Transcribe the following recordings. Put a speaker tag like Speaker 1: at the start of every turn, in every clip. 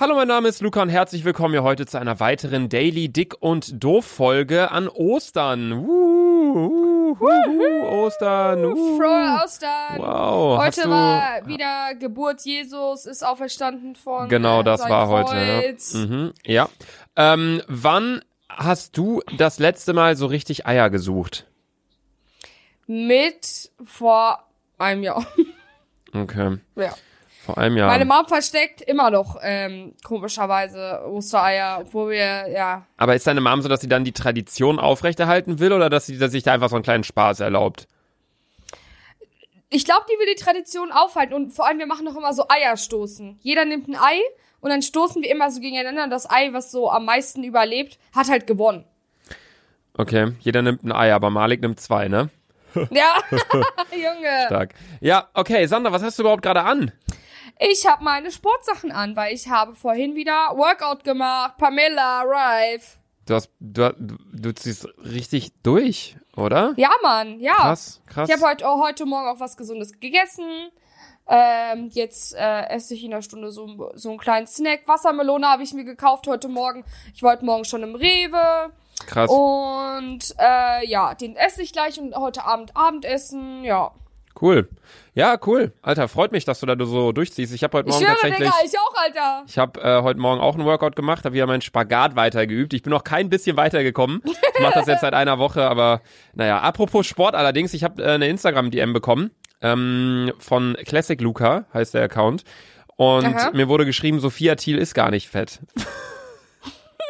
Speaker 1: Hallo, mein Name ist Luca und herzlich willkommen hier heute zu einer weiteren Daily Dick und Doof Folge an Ostern. Uh, uh, uh, Ostern.
Speaker 2: Frohe Ostern.
Speaker 1: Wow.
Speaker 2: Heute war wieder Geburt Jesus, ist auferstanden von
Speaker 1: Genau,
Speaker 2: äh,
Speaker 1: das war heute.
Speaker 2: Kreuz.
Speaker 1: Ja. Mhm, ja. Ähm, wann hast du das letzte Mal so richtig Eier gesucht?
Speaker 2: Mit vor einem Jahr.
Speaker 1: Okay.
Speaker 2: ja.
Speaker 1: Vor einem Jahr.
Speaker 2: Meine Mom versteckt immer noch ähm, komischerweise Ostereier, obwohl wir, ja.
Speaker 1: Aber ist deine Mom so, dass sie dann die Tradition aufrechterhalten will oder dass sie dass sich da einfach so einen kleinen Spaß erlaubt?
Speaker 2: Ich glaube, die will die Tradition aufhalten und vor allem, wir machen noch immer so Eierstoßen. Jeder nimmt ein Ei und dann stoßen wir immer so gegeneinander und das Ei, was so am meisten überlebt, hat halt gewonnen.
Speaker 1: Okay, jeder nimmt ein Ei, aber Malik nimmt zwei, ne?
Speaker 2: Ja, Junge.
Speaker 1: Stark. Ja, okay, Sandra, was hast du überhaupt gerade an?
Speaker 2: Ich habe meine Sportsachen an, weil ich habe vorhin wieder Workout gemacht. Pamela, Rife.
Speaker 1: Du hast, du, du, ziehst richtig durch, oder?
Speaker 2: Ja, Mann, ja.
Speaker 1: Krass, krass.
Speaker 2: Ich habe heute, oh, heute Morgen auch was Gesundes gegessen. Ähm, jetzt äh, esse ich in einer Stunde so, so einen kleinen Snack. Wassermelone habe ich mir gekauft heute Morgen. Ich war heute Morgen schon im Rewe.
Speaker 1: Krass.
Speaker 2: Und äh, ja, den esse ich gleich und heute Abend Abendessen. Ja.
Speaker 1: Cool. Ja, cool. Alter, freut mich, dass du da so durchziehst. Ich habe heute
Speaker 2: Ich
Speaker 1: Morgen
Speaker 2: schwöre,
Speaker 1: tatsächlich.
Speaker 2: Digga, ich auch, Alter.
Speaker 1: Ich habe äh, heute Morgen auch einen Workout gemacht, habe wieder meinen Spagat weitergeübt. Ich bin noch kein bisschen weitergekommen. Ich mache das jetzt seit einer Woche, aber naja. Apropos Sport allerdings, ich habe äh, eine Instagram-DM bekommen ähm, von Classic Luca, heißt der Account. Und
Speaker 2: Aha.
Speaker 1: mir wurde geschrieben, Sophia Thiel ist gar nicht fett.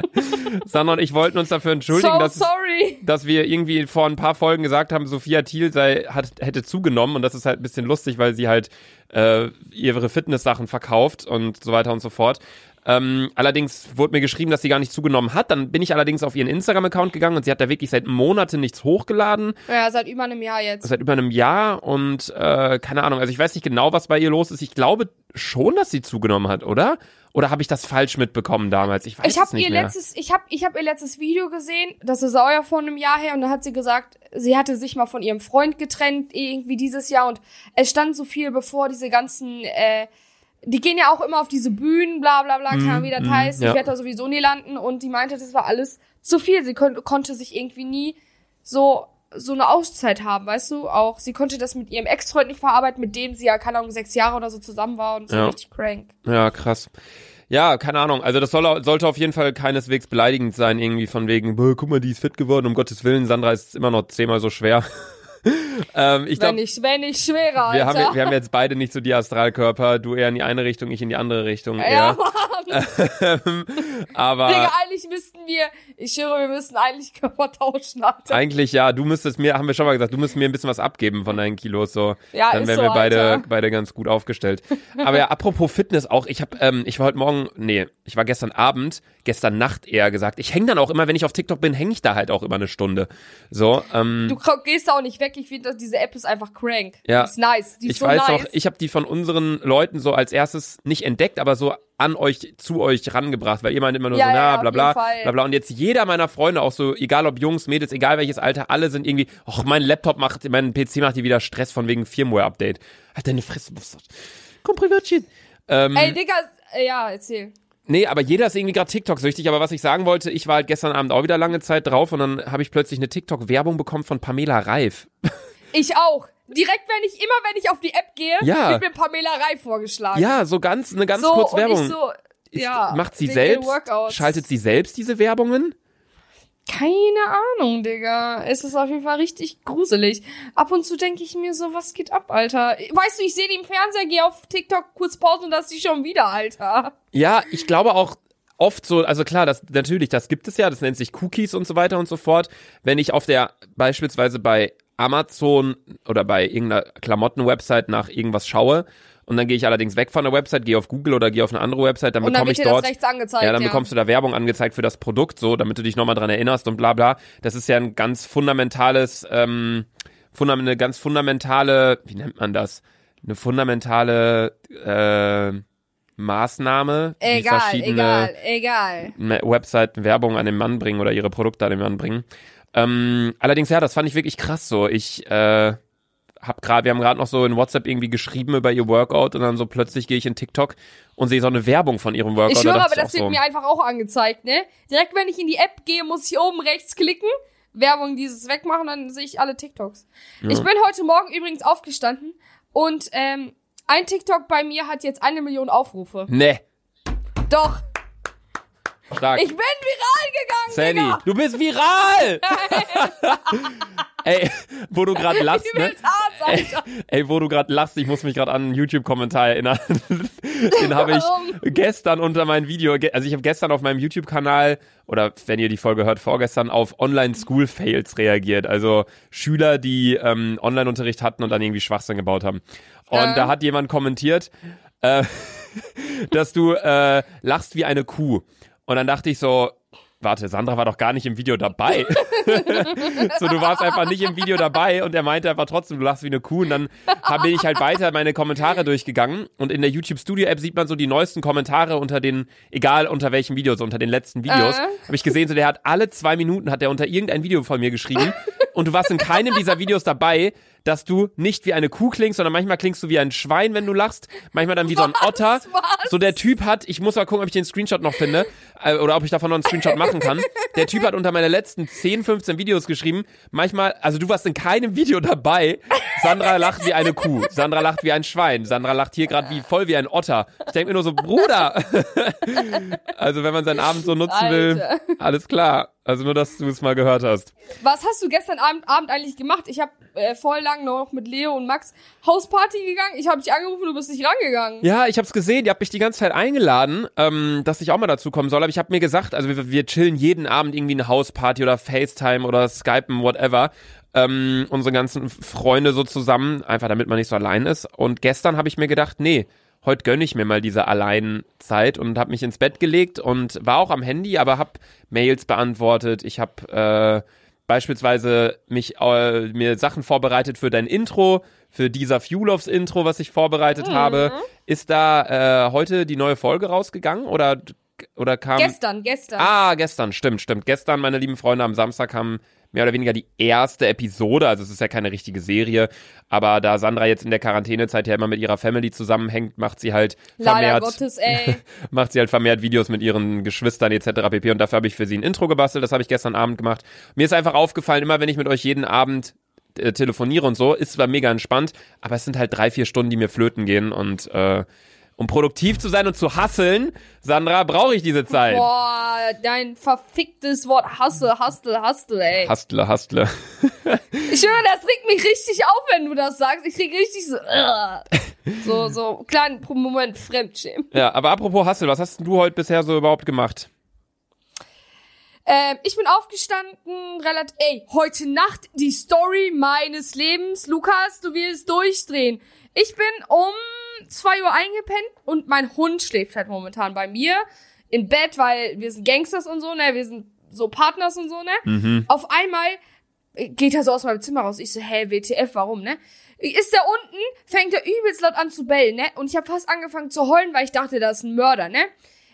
Speaker 1: Sandra und ich wollten uns dafür entschuldigen,
Speaker 2: So
Speaker 1: dass,
Speaker 2: sorry.
Speaker 1: dass wir irgendwie vor ein paar Folgen gesagt haben, Sophia Thiel sei, hat, hätte zugenommen und das ist halt ein bisschen lustig, weil sie halt äh, ihre Fitness-Sachen verkauft und so weiter und so fort. Ähm, allerdings wurde mir geschrieben, dass sie gar nicht zugenommen hat. Dann bin ich allerdings auf ihren Instagram-Account gegangen und sie hat da wirklich seit Monaten nichts hochgeladen,
Speaker 2: Ja, seit über einem Jahr jetzt.
Speaker 1: seit über einem Jahr und äh, keine Ahnung. Also ich weiß nicht genau, was bei ihr los ist. Ich glaube schon, dass sie zugenommen hat, oder? Oder habe ich das falsch mitbekommen damals? Ich weiß
Speaker 2: Ich
Speaker 1: es
Speaker 2: habe
Speaker 1: nicht
Speaker 2: ihr
Speaker 1: mehr.
Speaker 2: letztes, ich habe, ich habe ihr letztes Video gesehen. Das ist auch ja vor einem Jahr her und da hat sie gesagt, sie hatte sich mal von ihrem Freund getrennt irgendwie dieses Jahr und es stand so viel bevor diese ganzen, äh, die gehen ja auch immer auf diese Bühnen, bla bla bla, keine Ahnung, wie das
Speaker 1: mhm,
Speaker 2: heißt.
Speaker 1: ja.
Speaker 2: Ich werde da sowieso nie landen und die meinte, das war alles zu viel. Sie kon konnte sich irgendwie nie so so eine Auszeit haben, weißt du? Auch sie konnte das mit ihrem Ex-Freund nicht verarbeiten, mit dem sie ja keine Ahnung sechs Jahre oder so zusammen war und so
Speaker 1: Ja.
Speaker 2: richtig crank.
Speaker 1: Ja, krass. Ja, keine Ahnung. Also das soll, sollte auf jeden Fall keineswegs beleidigend sein, irgendwie von wegen, "Boah, guck mal, die ist fit geworden, um Gottes Willen, Sandra ist immer noch zehnmal so schwer. Ähm, ich
Speaker 2: wenn
Speaker 1: glaube,
Speaker 2: nicht, wenn nicht schwerer,
Speaker 1: wir
Speaker 2: Alter.
Speaker 1: haben, wir haben jetzt beide nicht so die Astralkörper, du eher in die eine Richtung, ich in die andere Richtung
Speaker 2: ja,
Speaker 1: eher.
Speaker 2: Mann.
Speaker 1: Aber
Speaker 2: Digga, eigentlich müssten wir, ich schwöre, wir müssten eigentlich Körper tauschen, Alter.
Speaker 1: eigentlich ja, du müsstest mir, haben wir schon mal gesagt, du müsstest mir ein bisschen was abgeben von deinen Kilos, so.
Speaker 2: Ja,
Speaker 1: Dann wären
Speaker 2: so,
Speaker 1: wir beide,
Speaker 2: Alter.
Speaker 1: beide ganz gut aufgestellt. Aber ja, apropos Fitness auch, ich habe, ähm, ich war heute Morgen, nee, ich war gestern Abend, gestern Nacht eher gesagt. Ich hänge dann auch immer, wenn ich auf TikTok bin, hänge ich da halt auch immer eine Stunde. So, ähm,
Speaker 2: Du gehst da auch nicht weg. Ich finde, diese App ist einfach crank.
Speaker 1: Ja.
Speaker 2: Die ist nice. Die ist
Speaker 1: ich
Speaker 2: so
Speaker 1: weiß
Speaker 2: nice.
Speaker 1: noch, ich habe die von unseren Leuten so als erstes nicht entdeckt, aber so an euch, zu euch rangebracht, weil ihr meint immer nur
Speaker 2: Ja,
Speaker 1: so, na,
Speaker 2: ja,
Speaker 1: bla bla, bla bla. Und jetzt jeder meiner Freunde, auch so, egal ob Jungs, Mädels, egal welches Alter, alle sind irgendwie, ach, mein Laptop macht, mein PC macht dir wieder Stress von wegen Firmware-Update. Halt deine Fresse, Komm, Privatchen. Ähm,
Speaker 2: Ey, Digga, äh, ja, erzähl.
Speaker 1: Nee, aber jeder ist irgendwie gerade TikTok-süchtig. Aber was ich sagen wollte, ich war halt gestern Abend auch wieder lange Zeit drauf und dann habe ich plötzlich eine TikTok-Werbung bekommen von Pamela Reif.
Speaker 2: Ich auch. Direkt, wenn ich, immer wenn ich auf die App gehe,
Speaker 1: Ja.
Speaker 2: wird mir Pamela Reif vorgeschlagen.
Speaker 1: Ja, so ganz, eine ganz
Speaker 2: so,
Speaker 1: kurz
Speaker 2: und
Speaker 1: Werbung.
Speaker 2: ich so,
Speaker 1: Ist,
Speaker 2: ja.
Speaker 1: macht sie selbst? Schaltet sie selbst diese Werbungen?
Speaker 2: Keine Ahnung, Digga. Es ist auf jeden Fall richtig gruselig. Ab und zu denke ich mir so, was geht ab, Alter? Weißt du, ich sehe die im Fernseher, gehe auf TikTok kurz Pause und das ist die schon wieder, Alter.
Speaker 1: Ja, ich glaube auch oft so, also klar, das natürlich, das gibt es ja, das nennt sich Cookies und so weiter und so fort. Wenn ich auf der beispielsweise bei Amazon oder bei irgendeiner Klamotten-Website nach irgendwas schaue und dann gehe ich allerdings weg von der Website, gehe auf Google oder gehe auf eine andere Website, dann
Speaker 2: dann
Speaker 1: bekomme ich dort. Ja, dann bekommst du da Werbung angezeigt für das Produkt, so, damit du dich nochmal dran erinnerst und bla bla. Das ist ja ein ganz fundamentales, ähm, fundam eine ganz fundamentale, wie nennt man das? Eine fundamentale äh, Maßnahme, die
Speaker 2: Egal,
Speaker 1: verschiedene
Speaker 2: egal, egal.
Speaker 1: Webseiten Werbung an den Mann bringen oder ihre Produkte an den Mann bringen. Ähm, allerdings, ja, das fand ich wirklich krass so. Ich, äh, hab grad, wir haben gerade noch so in WhatsApp irgendwie geschrieben über ihr Workout und dann so plötzlich gehe ich in TikTok und sehe so eine Werbung von ihrem Workout.
Speaker 2: Ich
Speaker 1: dachte
Speaker 2: aber das wird
Speaker 1: so,
Speaker 2: mir einfach auch angezeigt, ne? Direkt, wenn ich in die App gehe, muss ich oben rechts klicken, Werbung dieses wegmachen, dann sehe ich alle TikToks. Ich bin heute Morgen übrigens aufgestanden und ähm, ein TikTok bei mir hat jetzt eine Million Aufrufe.
Speaker 1: Ne,
Speaker 2: Doch,
Speaker 1: stark.
Speaker 2: ich bin viral gegangen,
Speaker 1: Sandy,
Speaker 2: Digga.
Speaker 1: du bist viral! Ey, wo du gerade lachst, ne?
Speaker 2: Alter.
Speaker 1: Ey, wo du gerade lachst, ich muss mich gerade an einen YouTube-Kommentar erinnern. Den habe ich gestern unter mein Video, also ich habe gestern auf meinem YouTube-Kanal oder wenn ihr die Folge hört, vorgestern auf Online-School-Fails reagiert. Also Schüler, die ähm, Online-Unterricht hatten und dann irgendwie Schwachsinn gebaut haben. Und
Speaker 2: Ja.
Speaker 1: da hat jemand kommentiert, äh, dass du äh, lachst wie eine Kuh. Und dann dachte ich so, warte, Sandra war doch gar nicht im Video dabei. so, du warst einfach nicht im Video dabei und er meinte einfach trotzdem, du lachst wie eine Kuh. Und dann bin ich halt weiter meine Kommentare durchgegangen und in der YouTube Studio App sieht man so die neuesten Kommentare unter den, egal unter welchem Video, so unter den letzten Videos.
Speaker 2: Äh.
Speaker 1: Habe ich gesehen, so der hat alle zwei Minuten hat er unter irgendein Video von mir geschrieben und du warst in keinem dieser Videos dabei, dass du nicht wie eine Kuh klingst, sondern manchmal klingst du wie ein Schwein, wenn du lachst, manchmal dann wie so ein Otter.
Speaker 2: Was?
Speaker 1: So der Typ hat, ich muss mal gucken, ob ich den Screenshot noch finde äh, oder ob ich davon noch einen Screenshot machen kann. Der Typ hat unter meine letzten 10, 15 Videos geschrieben, manchmal, also du warst in keinem Video dabei. Sandra lacht wie eine Kuh, Sandra lacht wie ein Schwein, Sandra lacht hier gerade wie voll wie ein Otter. Ich denke mir nur so, Bruder. also wenn man seinen Abend so nutzen will,
Speaker 2: Alter.
Speaker 1: alles klar. Also nur, dass du es mal gehört hast.
Speaker 2: Was hast du gestern Abend, Abend eigentlich gemacht? Ich habe äh, voll lang noch mit Leo und Max Hausparty gegangen. Ich habe dich angerufen, du bist nicht rangegangen.
Speaker 1: Ja, ich hab's gesehen. Ihr habt mich die ganze Zeit eingeladen, ähm, dass ich auch mal dazu kommen soll. Aber ich habe mir gesagt, also wir, wir chillen jeden Abend irgendwie eine Hausparty oder FaceTime oder Skypen, whatever. Ähm, unsere ganzen Freunde so zusammen, einfach damit man nicht so allein ist. Und gestern habe ich mir gedacht, nee, heute gönn ich mir mal diese Alleinzeit und habe mich ins Bett gelegt und war auch am Handy, aber habe Mails beantwortet. Ich habe äh, beispielsweise mich äh, mir Sachen vorbereitet für dein Intro, für dieser Fueloffs Intro, was ich vorbereitet habe. Ist da äh, heute die neue Folge rausgegangen oder oder kam
Speaker 2: Gestern, gestern.
Speaker 1: Ah, gestern, stimmt, stimmt. Gestern, meine lieben Freunde, am Samstag kam mehr oder weniger die erste Episode. Also es ist ja keine richtige Serie, aber da Sandra jetzt in der Quarantänezeit ja immer mit ihrer Family zusammenhängt, macht sie halt vermehrt
Speaker 2: Gottes, ey.
Speaker 1: macht sie halt vermehrt Videos mit ihren Geschwistern etc. pp. Und dafür habe ich für sie ein Intro gebastelt. Das habe ich gestern Abend gemacht. Mir ist einfach aufgefallen, immer wenn ich mit euch jeden Abend äh, telefoniere und so, ist zwar mega entspannt, aber es sind halt drei, vier Stunden, die mir flöten gehen und äh, um produktiv zu sein und zu hasseln, Sandra, brauche ich diese Zeit.
Speaker 2: Boah, dein verficktes Wort Hustle, Hustle, Hustle, ey.
Speaker 1: Hastle, hastle.
Speaker 2: Ich höre, das regt mich richtig auf, wenn du das sagst. Ich krieg richtig so, uh, so, so kleinen Moment Fremdschämen.
Speaker 1: Ja, aber apropos Hassel, was hast denn du heute bisher so überhaupt gemacht?
Speaker 2: Ähm, ich bin aufgestanden, relativ, ey, heute Nacht die Story meines Lebens. Lukas, du wirst durchdrehen. Ich bin um zwei Uhr eingepennt und mein Hund schläft halt momentan bei mir im Bett, weil wir sind Gangsters und so, ne, wir sind so Partners und so, ne. Auf einmal äh, geht er so aus meinem Zimmer raus. Ich so, hä, WTF, warum, ne? Ist der unten, fängt er übelst laut an zu bellen, ne? Und ich habe fast angefangen zu heulen, weil ich dachte, das ist ein Mörder, ne?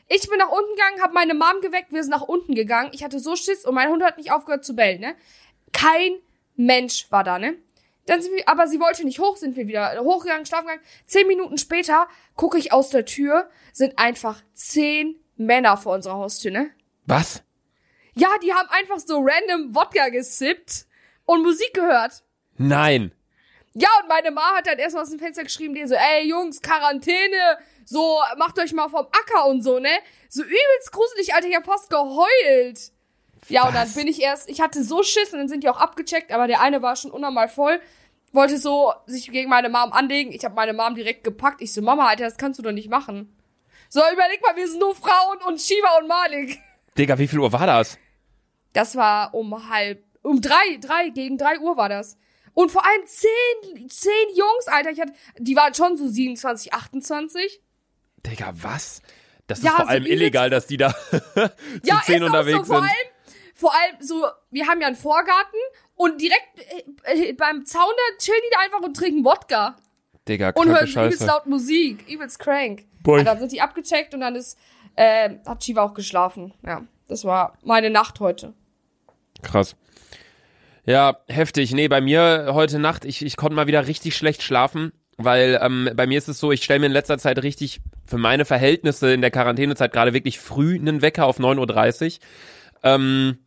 Speaker 2: Ich bin nach unten gegangen, habe meine Mom geweckt, wir sind nach unten gegangen. Ich hatte so Schiss und mein Hund hat nicht aufgehört zu bellen, ne? Kein Mensch war da, ne? Dann sind wir, aber sie wollte nicht hoch, sind wir wieder hochgegangen, schlafen gegangen. Zehn Minuten später gucke ich aus der Tür, sind einfach zehn Männer vor unserer Haustür, ne?
Speaker 1: Was?
Speaker 2: Ja, die haben einfach so random Wodka gesippt und Musik gehört.
Speaker 1: Nein.
Speaker 2: Ja, und meine Ma hat dann erstmal aus dem Fenster geschrieben, die so, ey Jungs, Quarantäne, so, macht euch mal vom Acker und so, ne? So übelst gruselig, Alter, ich hab fast geheult. Ja, und dann
Speaker 1: Was?
Speaker 2: bin ich erst, ich hatte so Schiss und dann sind die auch abgecheckt, aber der eine war schon unnormal voll, wollte so sich gegen meine Mom anlegen. Ich habe meine Mom direkt gepackt. Ich so, Mama, Alter, das kannst du doch nicht machen. So, überleg mal, wir sind nur Frauen und Shiva und Malik.
Speaker 1: Digga, wie viel Uhr war das?
Speaker 2: Das war um halb, um drei, drei, gegen drei Uhr war das. Und vor allem zehn, zehn Jungs, Alter, ich hatte, die waren schon so 27, 28.
Speaker 1: Digga, was? Das
Speaker 2: Ja,
Speaker 1: ist vor
Speaker 2: so
Speaker 1: allem illegal, dass die da zu
Speaker 2: ja,
Speaker 1: zehn
Speaker 2: ist auch
Speaker 1: unterwegs
Speaker 2: so, vor
Speaker 1: sind.
Speaker 2: allem, vor allem so, wir haben ja einen Vorgarten und direkt äh, äh, beim Zaun da chillen die da einfach und trinken Wodka.
Speaker 1: Digga,
Speaker 2: Und hören übelst laut Musik. Übelst crank.
Speaker 1: Boah,
Speaker 2: Und
Speaker 1: ich-
Speaker 2: dann sind die abgecheckt und dann ist, äh, hat Shiva auch geschlafen. Ja, das war meine Nacht heute.
Speaker 1: Krass. Ja, heftig. Nee, bei mir heute Nacht, ich, ich konnte mal wieder richtig schlecht schlafen, weil ähm, bei mir ist es so, ich stelle mir in letzter Zeit richtig für meine Verhältnisse in der Quarantänezeit gerade wirklich früh einen Wecker auf 9.30 Uhr. Ähm,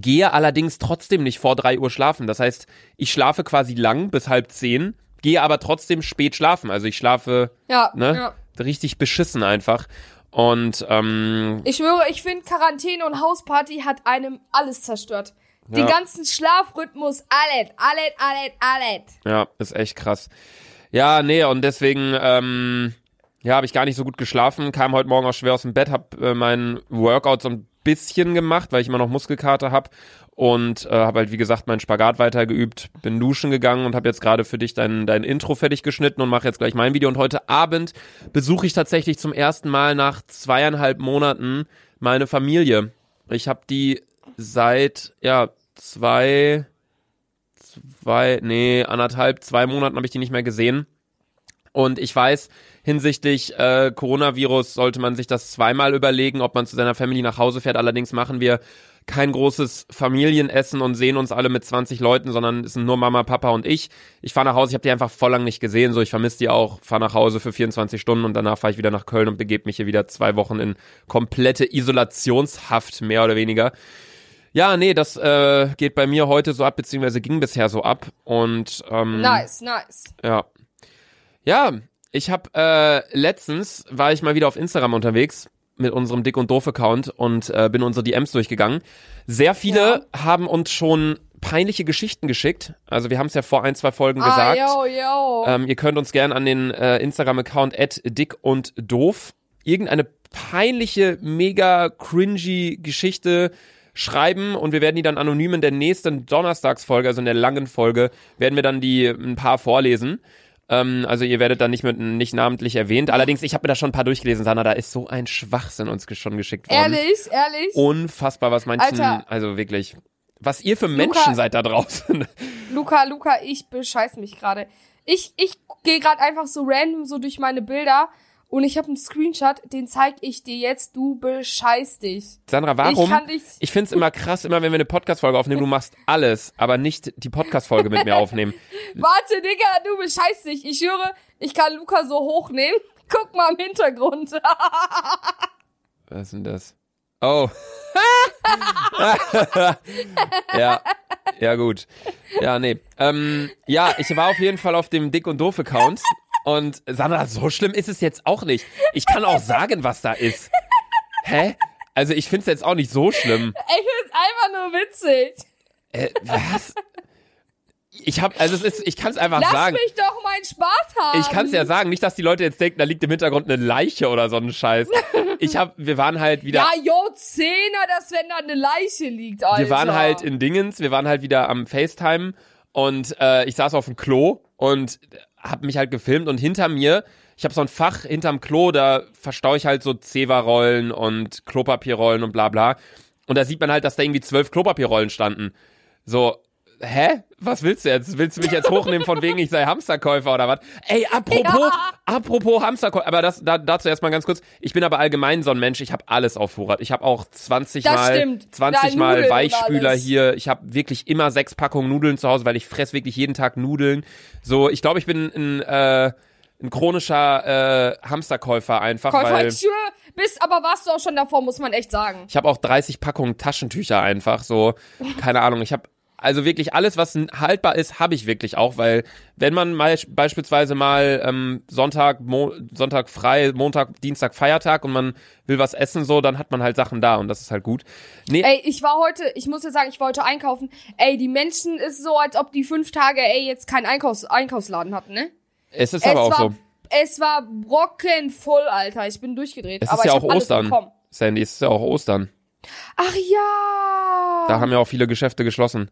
Speaker 1: gehe allerdings trotzdem nicht vor drei Uhr schlafen. Das heißt, ich schlafe quasi lang bis halb zehn, gehe aber trotzdem spät schlafen. Also ich schlafe
Speaker 2: Ja,
Speaker 1: ne,
Speaker 2: ja.
Speaker 1: richtig beschissen einfach. Und ähm,
Speaker 2: Ich schwöre, ich finde Quarantäne und Hausparty hat einem alles zerstört.
Speaker 1: Ja.
Speaker 2: Den ganzen Schlafrhythmus, alles, alles, alles, alles.
Speaker 1: Ja, ist echt krass. Ja, nee, und deswegen, ähm, ja, habe ich gar nicht so gut geschlafen, kam heute Morgen auch schwer aus dem Bett, hab äh, mein Workout so ein bisschen gemacht, weil ich immer noch Muskelkater hab und äh, habe halt wie gesagt meinen Spagat weitergeübt, bin duschen gegangen und habe jetzt gerade für dich dein dein Intro fertig geschnitten und mache jetzt gleich mein Video und heute Abend besuche ich tatsächlich zum ersten Mal nach zweieinhalb Monaten meine Familie. Ich habe die seit ja zwei zwei, nee, anderthalb, zwei Monaten habe ich die nicht mehr gesehen. Und ich weiß, hinsichtlich äh, Coronavirus sollte man sich das zweimal überlegen, ob man zu seiner Family nach Hause fährt. Allerdings machen wir kein großes Familienessen und sehen uns alle mit 20 Leuten, sondern es sind nur Mama, Papa und ich. Ich fahre nach Hause, ich habe die einfach voll lang nicht gesehen, so ich vermisse die auch, fahre nach Hause für 24 Stunden und danach fahre ich wieder nach Köln und begebe mich hier wieder zwei Wochen in komplette Isolationshaft, mehr oder weniger. Ja, nee, das äh, geht bei mir heute so ab, beziehungsweise ging bisher so ab. Und ähm,
Speaker 2: Nice, nice.
Speaker 1: ja. Ja, ich habe äh, letztens war ich mal wieder auf Instagram unterwegs mit unserem Dick und Doof Account und äh, bin unsere DMs durchgegangen. Sehr viele haben uns schon peinliche Geschichten geschickt. Also wir haben es ja vor ein, zwei Folgen
Speaker 2: Ah,
Speaker 1: gesagt.
Speaker 2: yo, yo.
Speaker 1: Ähm, ihr könnt uns gern an den äh, Instagram-Account dick und doof irgendeine peinliche, mega cringy Geschichte schreiben und wir werden die dann anonym in der nächsten Donnerstagsfolge, also in der langen Folge, werden wir dann die ein paar vorlesen. Ähm, also ihr werdet dann nicht mit nicht namentlich erwähnt. Allerdings, ich habe mir da schon ein paar durchgelesen, Sana, da ist so ein Schwachsinn uns schon geschickt worden.
Speaker 2: ehrlich, ehrlich.
Speaker 1: Unfassbar, was manchen,
Speaker 2: Alter.
Speaker 1: also wirklich, was ihr für Menschen seid da draußen.
Speaker 2: Luca, Luca, ich bescheiß mich gerade. Ich, ich gehe gerade einfach so random so durch meine Bilder und ich habe einen Screenshot, den zeig ich dir jetzt. Du bescheiß dich.
Speaker 1: Sandra, warum?
Speaker 2: Ich dich.
Speaker 1: Ich find's immer krass, immer wenn wir eine Podcast-Folge aufnehmen, du machst alles, aber nicht die Podcast-Folge mit mir aufnehmen.
Speaker 2: Warte, Digga, du bescheiß dich. Ich schwöre, ich kann Luca so hochnehmen. Guck mal im Hintergrund.
Speaker 1: Was ist denn das? Oh. ja. Ja, gut. Ja, nee. Ähm, ja, ich war auf jeden Fall auf dem Dick- und Doof-Account. Und Sandra, so schlimm ist es jetzt auch nicht. Ich kann auch sagen, was da ist. Hä? Also ich find's jetzt auch nicht so schlimm.
Speaker 2: Ich find's einfach nur witzig.
Speaker 1: Äh, was? Ich hab, also es ist, ich kann's einfach
Speaker 2: Lass
Speaker 1: sagen.
Speaker 2: mich doch meinen Spaß haben.
Speaker 1: Ich kann es ja sagen, nicht, dass die Leute jetzt denken, da liegt im Hintergrund eine Leiche oder so ein Scheiß. Ich hab, wir waren halt wieder,
Speaker 2: Ja, jo, Zehner, dass wenn da eine Leiche liegt, Alter.
Speaker 1: wir waren halt in Dingens, wir waren halt wieder am FaceTime und äh, ich saß auf dem Klo und hab mich halt gefilmt und hinter mir, ich habe so ein Fach hinterm Klo, da verstaue ich halt so Zewa-Rollen und Klopapierrollen und bla bla. Und da sieht man halt, dass da irgendwie zwölf Klopapierrollen standen. So, hä? Was willst du jetzt? Willst du mich jetzt hochnehmen von wegen, ich sei Hamsterkäufer oder was? Ey, apropos,
Speaker 2: Ja.
Speaker 1: apropos Hamsterkäufer, aber das, da, dazu erstmal ganz kurz. Ich bin aber allgemein so ein Mensch, ich habe alles auf Vorrat. Ich habe auch 20
Speaker 2: Das
Speaker 1: mal,
Speaker 2: stimmt.
Speaker 1: 20
Speaker 2: Da
Speaker 1: mal
Speaker 2: Nudeln
Speaker 1: Weichspüler hier. Ich habe wirklich immer sechs Packungen Nudeln zu Hause, weil ich fress wirklich jeden Tag Nudeln. So, ich glaube, ich bin ein, äh, ein chronischer äh, Hamsterkäufer einfach,
Speaker 2: Käufer,
Speaker 1: weil
Speaker 2: ich schwöre, bist, aber warst du auch schon davor, muss man echt sagen.
Speaker 1: ich habe auch 30 Packungen Taschentücher einfach, so, keine Ahnung, ich habe also wirklich alles, was haltbar ist, habe ich wirklich auch, weil wenn man mal beispielsweise mal ähm, Sonntag, Mo Sonntag frei, Montag, Dienstag Feiertag und man will was essen, so, dann hat man halt Sachen da und das ist halt gut. Nee,
Speaker 2: Ey, ich war heute, ich muss jetzt sagen, ich war heute einkaufen. Ey, die Menschen ist so, als ob die fünf Tage, ey, jetzt keinen Einkaufs Einkaufsladen hatten, ne?
Speaker 1: es ist
Speaker 2: es
Speaker 1: aber auch
Speaker 2: war,
Speaker 1: so.
Speaker 2: Es war brockenvoll, Alter. Ich bin durchgedreht.
Speaker 1: Es
Speaker 2: aber
Speaker 1: ist ja
Speaker 2: ich
Speaker 1: auch Ostern. Sandy, es ist ja auch Ostern.
Speaker 2: Ach ja.
Speaker 1: Da haben ja auch viele Geschäfte geschlossen.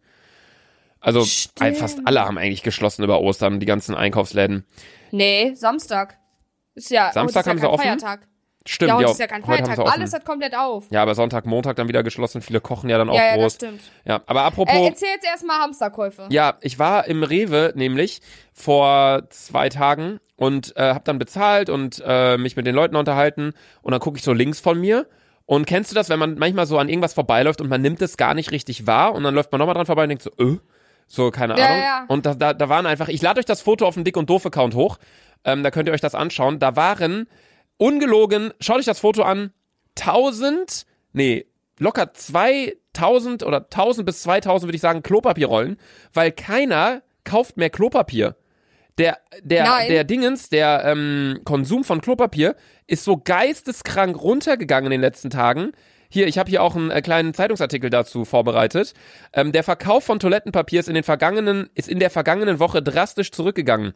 Speaker 1: Also
Speaker 2: Stimmt.
Speaker 1: fast alle haben eigentlich geschlossen über Ostern, die ganzen Einkaufsläden.
Speaker 2: Nee, Samstag. Ist ja,
Speaker 1: Samstag
Speaker 2: heute
Speaker 1: haben
Speaker 2: ist ja
Speaker 1: sie
Speaker 2: kein
Speaker 1: offen?
Speaker 2: Feiertag.
Speaker 1: Stimmt,
Speaker 2: ja, heute
Speaker 1: ja,
Speaker 2: ist ja kein Feiertag. Alles hat komplett auf.
Speaker 1: Ja, aber Sonntag, Montag dann wieder geschlossen. Viele kochen ja dann auch
Speaker 2: ja, ja, das
Speaker 1: groß.
Speaker 2: stimmt.
Speaker 1: Ja, aber apropos.
Speaker 2: Äh, erzähl jetzt erstmal Hamsterkäufe.
Speaker 1: Ja, ich war im Rewe nämlich vor zwei Tagen und äh, habe dann bezahlt und äh, mich mit den Leuten unterhalten und dann gucke ich so links von mir Und kennst du das, wenn man manchmal so an irgendwas vorbeiläuft und man nimmt es gar nicht richtig wahr und dann läuft man nochmal dran vorbei und denkt so, äh, so, keine
Speaker 2: Ja,
Speaker 1: Ahnung.
Speaker 2: ja.
Speaker 1: Und da, da, da waren einfach, ich lade euch das Foto auf den Dick und Doof-Account hoch, ähm, da könnt ihr euch das anschauen. Da waren, ungelogen, schaut euch das Foto an, 1000, nee, locker 2000 oder 1000 bis 2000 würde ich sagen Klopapierrollen, weil keiner kauft mehr Klopapier. Der, der,
Speaker 2: Nein.
Speaker 1: der Dingens, der ähm, Konsum von Klopapier ist so geisteskrank runtergegangen in den letzten Tagen. Hier, ich habe hier auch einen äh, kleinen Zeitungsartikel dazu vorbereitet. Ähm, der Verkauf von Toilettenpapier ist in den vergangenen, ist in der vergangenen Woche drastisch zurückgegangen.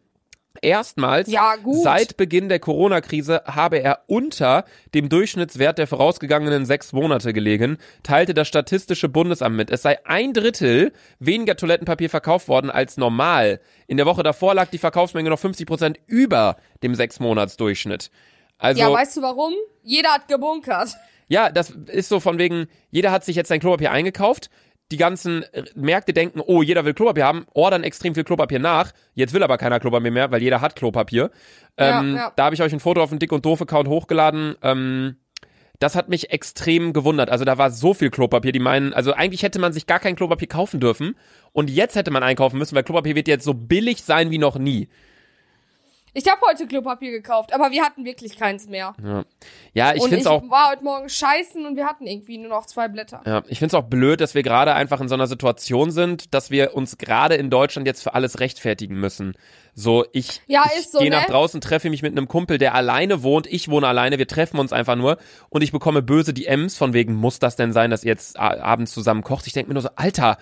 Speaker 1: Erstmals
Speaker 2: Ja,
Speaker 1: seit Beginn der Corona-Krise habe er unter dem Durchschnittswert der vorausgegangenen sechs Monate gelegen, teilte das Statistische Bundesamt mit. Es sei ein Drittel weniger Toilettenpapier verkauft worden als normal. In der Woche davor lag die Verkaufsmenge noch 50 Prozent über dem Sechsmonatsdurchschnitt. Also,
Speaker 2: Ja, weißt du warum? Jeder hat gebunkert.
Speaker 1: Ja, das ist so von wegen, jeder hat sich jetzt sein Klopapier eingekauft. Die ganzen äh, Märkte denken, oh, jeder will Klopapier haben, ordern extrem viel Klopapier nach. Jetzt will aber keiner Klopapier mehr, weil jeder hat Klopapier. Ähm,
Speaker 2: Ja, ja.
Speaker 1: Da habe ich euch ein Foto auf den Dick und Doof Account hochgeladen. Ähm, das hat mich extrem gewundert. Also da war so viel Klopapier. Die meinen, also eigentlich hätte man sich gar kein Klopapier kaufen dürfen. Und jetzt hätte man einkaufen müssen, weil Klopapier wird jetzt so billig sein wie noch nie.
Speaker 2: Ich habe heute Klopapier gekauft, aber wir hatten wirklich keins mehr.
Speaker 1: Ja, ja ich
Speaker 2: und
Speaker 1: finde
Speaker 2: ich
Speaker 1: es auch
Speaker 2: war heute Morgen scheißen und wir hatten irgendwie nur noch zwei Blätter.
Speaker 1: Ja, ich find's auch blöd, dass wir gerade einfach in so einer Situation sind, dass wir uns gerade in Deutschland jetzt für alles rechtfertigen müssen. So, ich,
Speaker 2: Ja,
Speaker 1: ich
Speaker 2: so,
Speaker 1: gehe
Speaker 2: ne?
Speaker 1: nach draußen, treffe mich mit einem Kumpel, der alleine wohnt, ich wohne alleine, wir treffen uns einfach nur und ich bekomme böse DMs von wegen, muss das denn sein, dass ihr jetzt abends zusammen kocht? Ich denke mir nur so, Alter,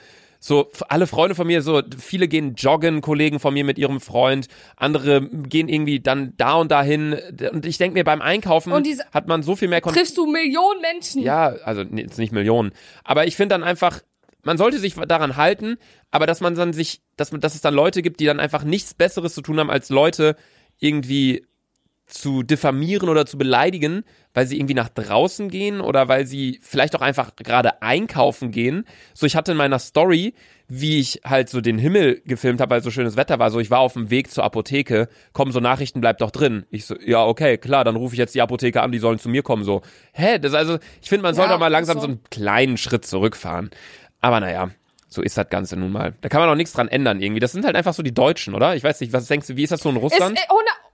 Speaker 1: so alle Freunde von mir, so viele gehen joggen, Kollegen von mir mit ihrem Freund, andere gehen irgendwie dann da und dahin und ich denke mir beim Einkaufen hat man so viel mehr Kontakt.
Speaker 2: Triffst du Millionen Menschen?
Speaker 1: Ja, also jetzt nicht Millionen. Aber ich finde dann einfach, man sollte sich daran halten, aber dass man dann sich, dass, man, dass es dann Leute gibt, die dann einfach nichts Besseres zu tun haben, als Leute irgendwie zu diffamieren oder zu beleidigen, weil sie irgendwie nach draußen gehen oder weil sie vielleicht auch einfach gerade einkaufen gehen. So, ich hatte in meiner Story, wie ich halt so den Himmel gefilmt habe, weil so schönes Wetter war, so ich war auf dem Weg zur Apotheke, kommen so Nachrichten, bleibt doch drin. Ich so, ja, okay, klar, dann rufe ich jetzt die Apotheke an, die sollen zu mir kommen, so. Hä, das also, ich finde, man sollte
Speaker 2: Ja,
Speaker 1: auch mal langsam
Speaker 2: so.
Speaker 1: so einen kleinen Schritt zurückfahren. Aber naja, so ist das Ganze nun mal. Da kann man auch nichts dran ändern irgendwie. Das sind halt einfach so die Deutschen, oder? Ich weiß nicht, was denkst du, wie ist das so in
Speaker 2: Ist,
Speaker 1: Russland?
Speaker 2: ohne, äh,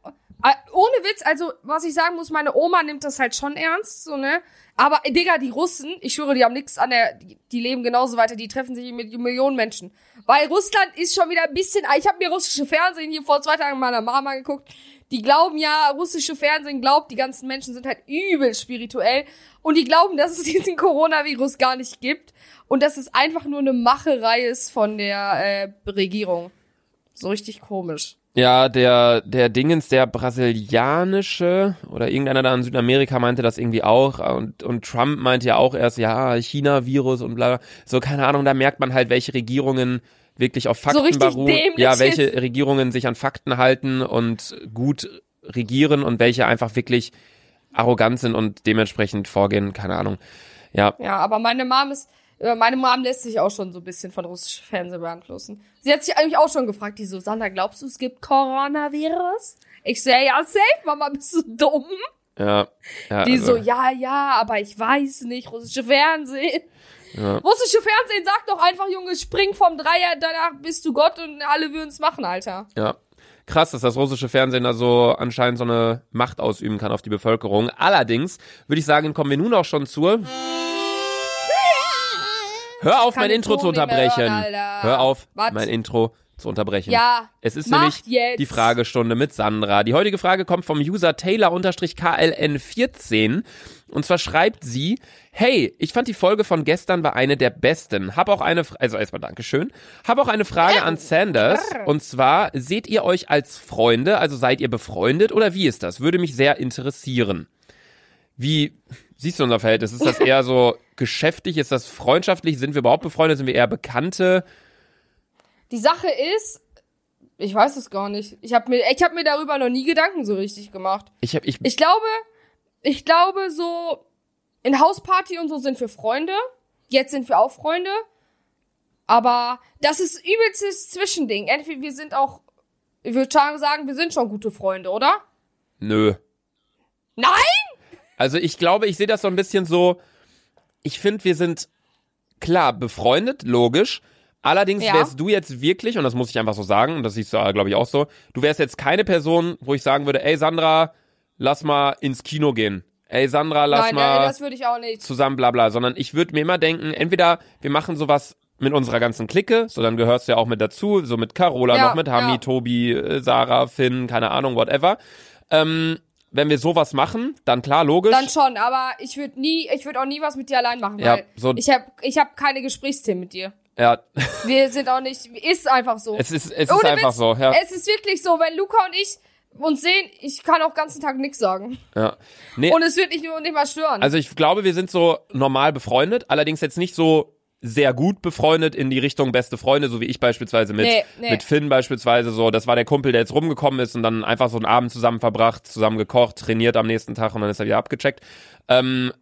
Speaker 2: ohne Witz, also was ich sagen muss, meine Oma nimmt das halt schon ernst, so, ne? Aber, äh, Digga, die Russen, ich schwöre, die haben nichts an der, die, die leben genauso weiter, die treffen sich mit Millionen Menschen. Weil Russland ist schon wieder ein bisschen, ich habe mir russische Fernsehen hier vor zwei Tagen meiner Mama geguckt. Die glauben ja, russische Fernsehen glaubt, die ganzen Menschen sind halt übel spirituell. Und die glauben, dass es diesen Coronavirus gar nicht gibt. Und dass es einfach nur eine Macherei ist von der äh, Regierung. So richtig komisch.
Speaker 1: Ja, der, der Dingens, der brasilianische oder irgendeiner da in Südamerika meinte das irgendwie auch und, und Trump meinte ja auch erst, ja, China-Virus und bla, bla. so, keine Ahnung, da merkt man halt, welche Regierungen wirklich auf Fakten
Speaker 2: richtig
Speaker 1: beruhen, ja, welche
Speaker 2: ist.
Speaker 1: Regierungen sich an Fakten halten und gut regieren und welche einfach wirklich arrogant sind und dementsprechend vorgehen, keine Ahnung. Ja,
Speaker 2: Ja, aber meine Mom ist, meine Mom lässt sich auch schon so ein bisschen von russischem Fernsehen beeinflussen. Sie hat sich eigentlich auch schon gefragt, die so, Sandra, glaubst du, es gibt Coronavirus? Ich so, ja, safe, Mama, bist du dumm?
Speaker 1: ja, ja.
Speaker 2: Die
Speaker 1: also,
Speaker 2: so, ja, ja, aber ich weiß nicht, russische Fernsehen.
Speaker 1: Ja.
Speaker 2: Russische Fernsehen sagt doch einfach, Junge, spring vom Dreier, danach bist du Gott und alle würden's machen, Alter.
Speaker 1: Ja. Krass, dass das russische Fernsehen da so anscheinend so eine Macht ausüben kann auf die Bevölkerung. Allerdings würde ich sagen, kommen wir nun auch schon zur. Hör auf, mein Intro zu unterbrechen.
Speaker 2: hören.
Speaker 1: Hör auf,
Speaker 2: Was?
Speaker 1: mein Intro zu unterbrechen.
Speaker 2: Ja,
Speaker 1: Es ist nämlich
Speaker 2: jetzt.
Speaker 1: die Fragestunde mit Sandra. Die heutige Frage kommt vom User Taylor-KLN14. Und zwar schreibt sie, hey, ich fand die Folge von gestern war eine der besten. Hab auch eine, also erstmal Dankeschön. Hab auch eine Frage an Sanders. Und zwar, seht ihr euch als Freunde? Also seid ihr befreundet oder wie ist das? Würde mich sehr interessieren. Wie siehst du unser Verhältnis? Ist das eher so geschäftlich? Ist das freundschaftlich? Sind wir überhaupt befreundet? Sind wir eher Bekannte?
Speaker 2: Die Sache ist, ich weiß es gar nicht. Ich habe mir, ich hab mir darüber noch nie Gedanken so richtig gemacht.
Speaker 1: Ich hab, ich,
Speaker 2: Ich glaube, ich glaube so in Hausparty und so sind wir Freunde. Jetzt sind wir auch Freunde. Aber das ist übelstes Zwischending. Entweder wir sind auch, ich würde sagen, wir sind schon gute Freunde, oder?
Speaker 1: nö.
Speaker 2: Nein!
Speaker 1: Also ich glaube, ich sehe das so ein bisschen so, ich finde, wir sind klar befreundet, logisch. Allerdings
Speaker 2: Ja.
Speaker 1: wärst du jetzt wirklich, und das muss ich einfach so sagen, und das siehst du, glaube ich, auch so, du wärst jetzt keine Person, wo ich sagen würde, ey Sandra, lass mal ins Kino gehen. Ey Sandra, lass
Speaker 2: Nein,
Speaker 1: mal
Speaker 2: äh, das würde ich auch nicht.
Speaker 1: zusammen bla bla, sondern ich würde mir immer denken, entweder wir machen sowas mit unserer ganzen Clique, so dann gehörst du ja auch mit dazu, so mit Carola
Speaker 2: Ja,
Speaker 1: noch, mit Hami,
Speaker 2: ja.
Speaker 1: Tobi, äh, Sarah, Finn, keine Ahnung, whatever. Ähm, wenn wir sowas machen, dann klar, logisch.
Speaker 2: Dann schon, aber ich würde nie, ich würde auch nie was mit dir allein machen,
Speaker 1: Ja,
Speaker 2: weil
Speaker 1: so-
Speaker 2: ich habe ich hab keine Gesprächsthemen mit dir.
Speaker 1: ja,
Speaker 2: Wir sind auch nicht, ist einfach so.
Speaker 1: es ist, es ist einfach
Speaker 2: Witz,
Speaker 1: so, ja.
Speaker 2: Es ist wirklich so, wenn Luca und ich uns sehen, ich kann auch den ganzen Tag nichts sagen.
Speaker 1: ja. Nee,
Speaker 2: Und es wird nicht nur nicht mal stören.
Speaker 1: also ich glaube, wir sind so normal befreundet, allerdings jetzt nicht so sehr gut befreundet in die Richtung beste Freunde, so wie ich beispielsweise mit,
Speaker 2: Nee, nee.
Speaker 1: mit Finn beispielsweise so. Das war der Kumpel, der jetzt rumgekommen ist und dann einfach so einen Abend zusammen verbracht, zusammen gekocht, trainiert am nächsten Tag und dann ist er wieder abgecheckt. Ähm,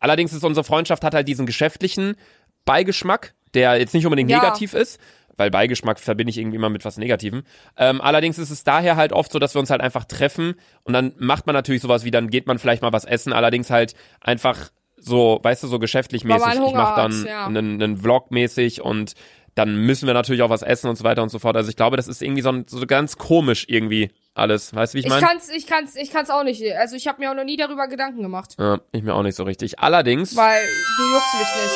Speaker 1: allerdings ist unsere Freundschaft hat halt diesen geschäftlichen Beigeschmack, der jetzt nicht unbedingt
Speaker 2: Ja.
Speaker 1: negativ ist, weil Beigeschmack verbinde ich irgendwie immer mit was Negativem. Ähm, allerdings ist es daher halt oft so, dass wir uns halt einfach treffen und dann macht man natürlich sowas wie, dann geht man vielleicht mal was essen, allerdings halt einfach so, weißt du, so geschäftlich mäßig. Ich mache dann
Speaker 2: ja.
Speaker 1: einen, einen Vlog mäßig und dann müssen wir natürlich auch was essen und so weiter und so fort. Also ich glaube, das ist irgendwie so, ein, so ganz komisch irgendwie alles. Weißt du, wie ich
Speaker 2: ich
Speaker 1: meine?
Speaker 2: kann's, ich kann's, ich kann's auch nicht. Also ich habe mir auch noch nie darüber Gedanken gemacht,
Speaker 1: Ja, ich mir auch nicht so richtig. Allerdings,
Speaker 2: weil du juckst mich nicht.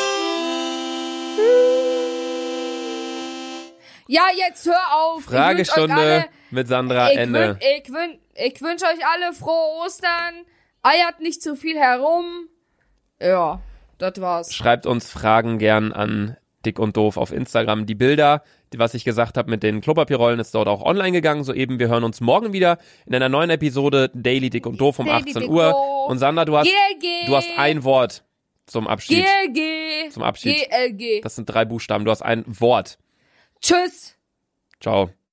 Speaker 2: Ja, jetzt hör auf. Ich
Speaker 1: Fragestunde
Speaker 2: alle-
Speaker 1: mit Sandra,
Speaker 2: ich
Speaker 1: Ende.
Speaker 2: Wün, ich, wün, ich wünsche euch alle frohe Ostern. Eiert nicht zu viel herum. Ja, das war's.
Speaker 1: Schreibt uns Fragen gern an Dick und Doof auf Instagram. Die Bilder, die, was ich gesagt habe mit den Klopapierrollen, ist dort auch online gegangen. Soeben, wir hören uns morgen wieder in einer neuen Episode Daily Dick und Doof um
Speaker 2: Daily
Speaker 1: 18
Speaker 2: Dick
Speaker 1: Uhr.
Speaker 2: Doof.
Speaker 1: Und Sandra, du hast,
Speaker 2: GLG.
Speaker 1: du hast ein Wort zum Abschied.
Speaker 2: GLG.
Speaker 1: Zum Abschied.
Speaker 2: GLG.
Speaker 1: Das sind drei Buchstaben. Du hast ein Wort.
Speaker 2: Tschüss.
Speaker 1: Ciao.